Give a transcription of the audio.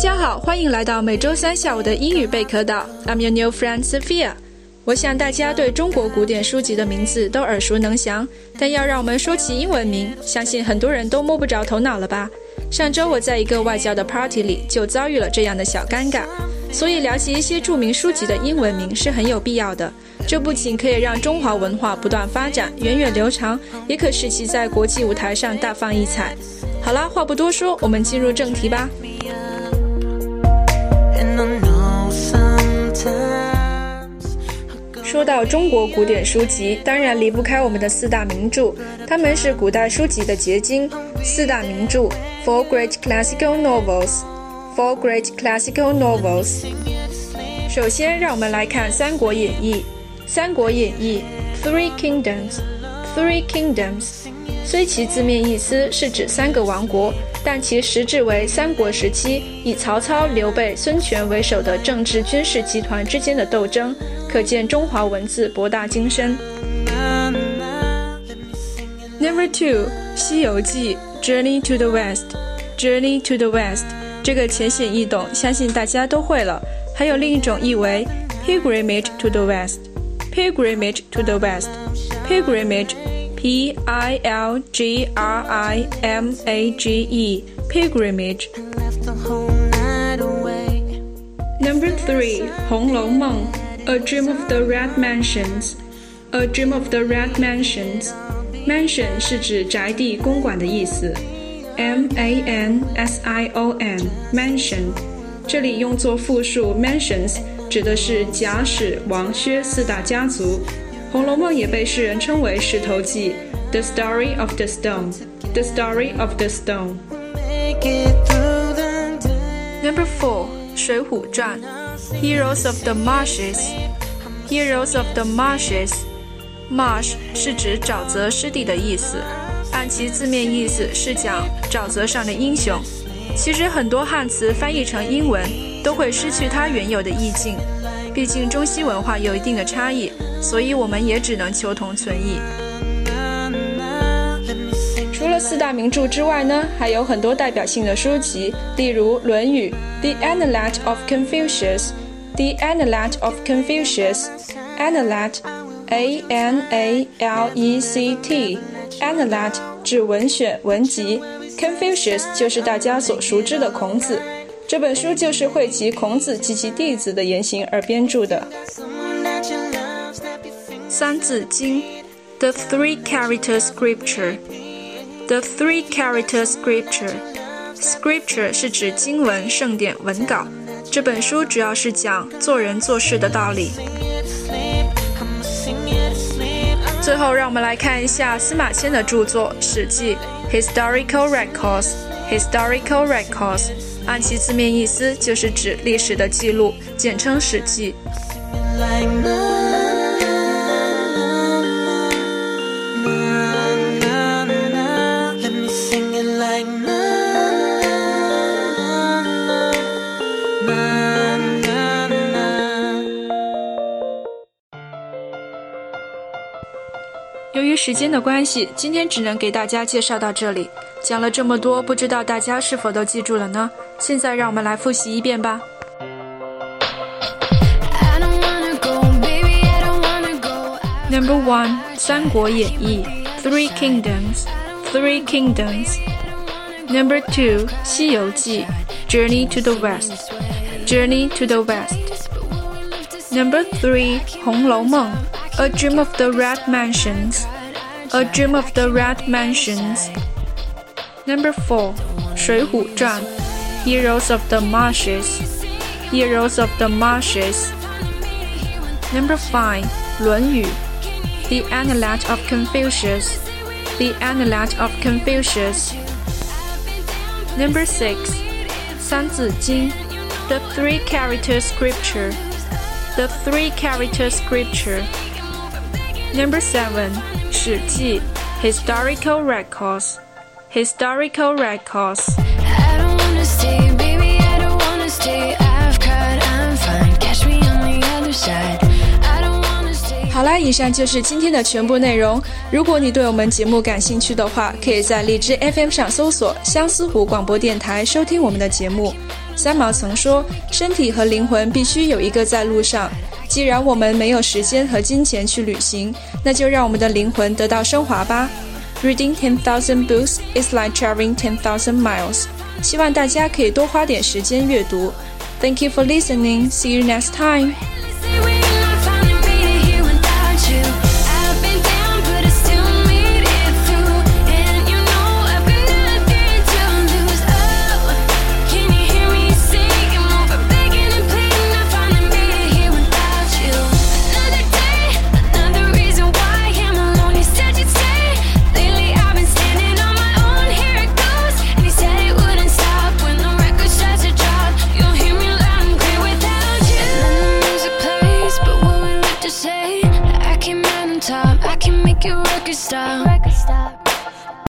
大家好，欢迎来到每周三下午的英语贝壳岛。I'm your new friend Sophia。我想大家对中国古典书籍的名字都耳熟能详，但要让我们说起英文名，相信很多人都摸不着头脑了吧？上周我在一个外教的 party 里就遭遇了这样的小尴尬，所以了解一些著名书籍的英文名是很有必要的。这不仅可以让中华文化不断发展、源远流长，也可使其在国际舞台上大放异彩。好啦，话不多说，我们进入正题吧。说到中国古典书籍，当然离不开我们的四大名著，它们是古代书籍的结晶。四大名著，Four Great Classical Novels。Four Great Classical Novels。首先，让我们来看《三国演义》。《三国演义》Three Kingdoms。Three Kingdoms。虽其字面意思是指三个王国，但其实质为三国时期以曹操、刘备、孙权为首的政治军事集团之间的斗争，可见中华文字博大精深。Number two，《西游记》Journey to the West。Journey to the West 这个浅显易懂，相信大家都会了。还有另一种译为 Pilgrimage to the West。Pilgrimage to the West。Pilgrimage。P I L G R I M A G E pilgrimage. Number three, 红楼梦 A Dream of the Red Mansions. A Dream of the Red Mansions. Mansion 是指宅地、公馆的意思。M A N S I O N mansion，这里用作复数 mansions，指的是贾史王薛四大家族。《红楼梦》也被世人称为《石头记》（The Story of the Stone）。The Story of the Stone。 Make it through the day. Number four，《水浒传》 Heroes of the Marshes。Heroes of the Marshes。Marsh 是指沼泽湿地的意思，按其字面意思是讲沼泽上的英雄。其实很多汉词翻译成英文都会失去它原有的意境，毕竟中西文化有一定的差异，所以我们也只能求同存异。除了四大名著之外呢，还有很多代表性的书籍，例如《论语》（The Analect of Confucius）。The Analect of Confucius，Analect，A N A L E C T，Analect 指文选文集，Confucius 就是大家所熟知的孔子。这本书就是汇集孔子及其弟子的言行而编着的。 Someone that you love, snap your fingers. 三字经，The Three Character Scripture。The Three Character Scripture。Scripture 是指经文、圣典、文稿。 这本书主要是讲做人做事的道理。最后让我们来看一下司马迁的著作史记 historical records historical records 按其字面意思就是指历史的记录简称史记。时间的关系，今天只能给大家介绍到这里。讲了这么多，不知道大家是否都记住了呢？现在让我们来复习一遍吧。 I don't wanna go, baby, I don't wanna go. Number one，《三国演义》Three Kingdoms，Three Kingdoms。 Number two，《西游记》Journey to the West。Journey to the West。Number three，《红楼梦》A Dream of the Red Mansions。 A Dream of the Red Mansions。Number four，《水浒传》Heroes of the Marshes。Heroes of the Marshes。Number five，《论语》The Analect of Confucius. The Analect of Confucius. Number six, 三字经 The Three Character Scripture. The Three Character Scripture. Number seven, 史记 Historical Records. Historical Records. I don't wanna stay, baby, I don't wanna stay. I've cried, I'm fine. Catch me on the other side. I don't wanna stay. 好啦，以上就是今天的全部内容。如果你对我们节目感兴趣的话，可以在荔枝 FM 上搜索“相思湖广播电台”收听我们的节目。三毛曾说：“身体和灵魂必须有一个在路上。”既然我们没有时间和金钱去旅行，那就让我们的灵魂得到升华吧。Reading ten thousand books is like traveling ten thousand miles。希望大家可以多花点时间阅读。Thank you for listening. See you next time.